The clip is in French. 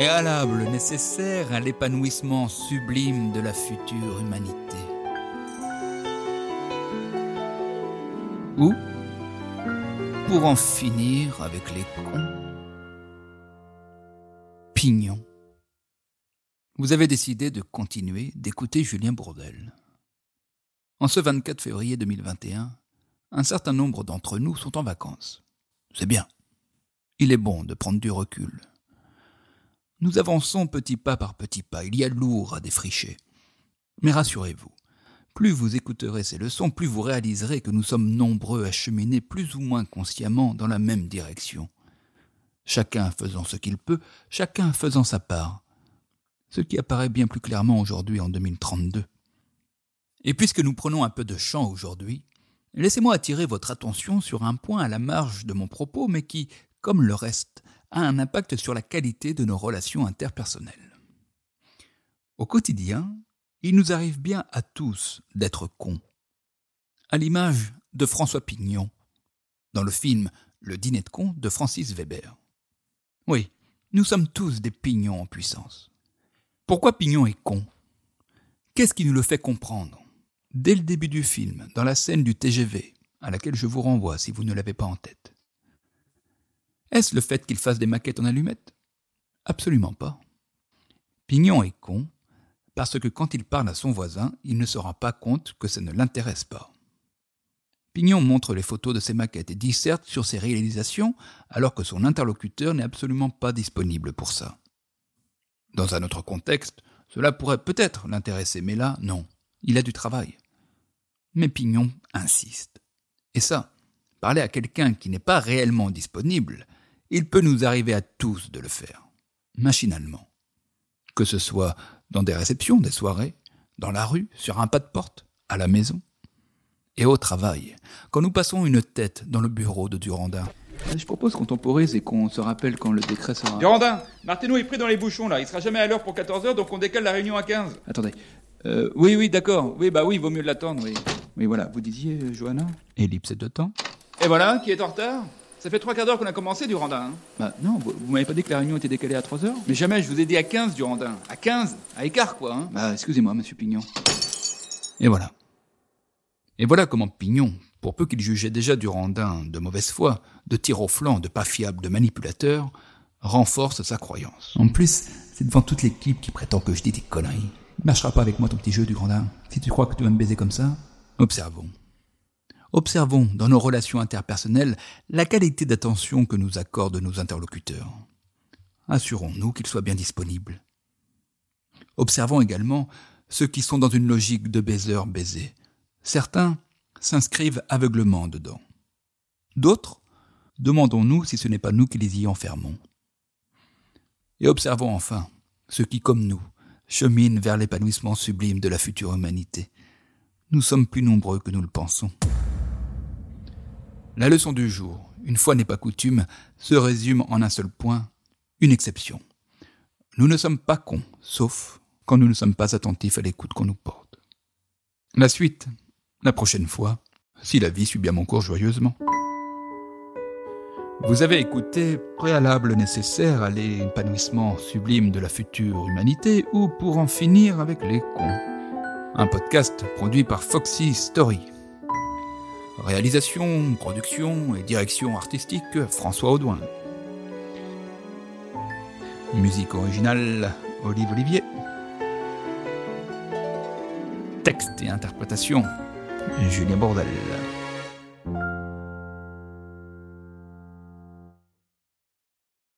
préalable nécessaire à l'épanouissement sublime de la future humanité. Ou pour en finir avec les cons. Pignon. Vous avez décidé de continuer d'écouter Julien Bourdel. En ce 24 février 2021, un certain nombre d'entre nous sont en vacances. C'est bien. Il est bon de prendre du recul. Nous avançons petit pas par petit pas, il y a lourd à défricher. Mais rassurez-vous, plus vous écouterez ces leçons, plus vous réaliserez que nous sommes nombreux à cheminer plus ou moins consciemment dans la même direction. Chacun faisant ce qu'il peut, chacun faisant sa part. Ce qui apparaît bien plus clairement aujourd'hui en 2032. Et puisque nous prenons un peu de champ aujourd'hui, laissez-moi attirer votre attention sur un point à la marge de mon propos, mais qui, comme le reste, a un impact sur la qualité de nos relations interpersonnelles. Au quotidien, il nous arrive bien à tous d'être cons. À l'image de François Pignon, dans le film Le dîner de cons de Francis Weber. Oui, nous sommes tous des pignons en puissance. Pourquoi Pignon est con? Qu'est-ce qui nous le fait comprendre? Dès le début du film, dans la scène du TGV, à laquelle je vous renvoie si vous ne l'avez pas en tête. Est-ce le fait qu'il fasse des maquettes en allumettes? Absolument pas. Pignon est con parce que quand il parle à son voisin, il ne se rend pas compte que ça ne l'intéresse pas. Pignon montre les photos de ses maquettes et disserte sur ses réalisations alors que son interlocuteur n'est absolument pas disponible pour ça. Dans un autre contexte, cela pourrait peut-être l'intéresser, mais là, non. Il a du travail. Mais Pignon insiste. Et ça, parler à quelqu'un qui n'est pas réellement disponible, il peut nous arriver à tous de le faire, machinalement. Que ce soit dans des réceptions, des soirées, dans la rue, sur un pas de porte, à la maison. Et au travail, quand nous passons une tête dans le bureau de Durandin. Je propose qu'on temporise et qu'on se rappelle quand le décret sera... Durandin, Martineau est pris dans les bouchons là, il sera jamais à l'heure pour 14h donc on décale la réunion à 15. Attendez. Euh, oui, oui, d'accord. Oui, bah oui, il vaut mieux l'attendre, oui. Oui, voilà. Vous disiez, euh, Johanna? Ellipse de temps. Et voilà, qui est en retard? Ça fait trois quarts d'heure qu'on a commencé, Durandin. Hein bah non, vous, m'avez pas dit que la réunion était décalée à 3 heures Mais jamais, je vous ai dit à 15, Durandin. À 15 À écart, quoi. Hein bah, excusez-moi, monsieur Pignon. Et voilà. Et voilà comment Pignon, pour peu qu'il jugeait déjà Durandin de mauvaise foi, de tir au flanc, de pas fiable, de manipulateur, renforce sa croyance. En plus, c'est devant toute l'équipe qui prétend que je dis des conneries. Il marchera pas avec moi ton petit jeu, Durandin. Si tu crois que tu vas me baiser comme ça, observons. Observons dans nos relations interpersonnelles la qualité d'attention que nous accordent nos interlocuteurs. Assurons-nous qu'ils soient bien disponibles. Observons également ceux qui sont dans une logique de baiser-baiser. Certains s'inscrivent aveuglement dedans. D'autres, demandons-nous si ce n'est pas nous qui les y enfermons. Et observons enfin ceux qui, comme nous, cheminent vers l'épanouissement sublime de la future humanité. Nous sommes plus nombreux que nous le pensons. La leçon du jour, une fois n'est pas coutume, se résume en un seul point, une exception. Nous ne sommes pas cons, sauf quand nous ne sommes pas attentifs à l'écoute qu'on nous porte. La suite, la prochaine fois, si la vie suit bien mon cours joyeusement. Vous avez écouté Préalable nécessaire à l'épanouissement sublime de la future humanité ou pour en finir avec les cons. Un podcast produit par Foxy Story. Réalisation, production et direction artistique François Audouin. Musique originale Olive Olivier. Texte et interprétation Julien Bordel.